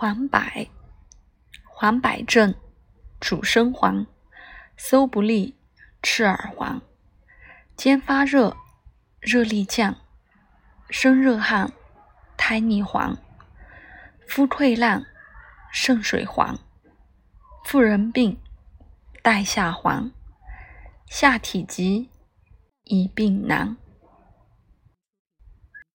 黄柏，黄柏症，主生黄，搜不利，赤耳黄，兼发热，热力降，生热汗，胎腻黄，肤溃烂，肾水黄，妇人病，带下黄，下体疾，一病难。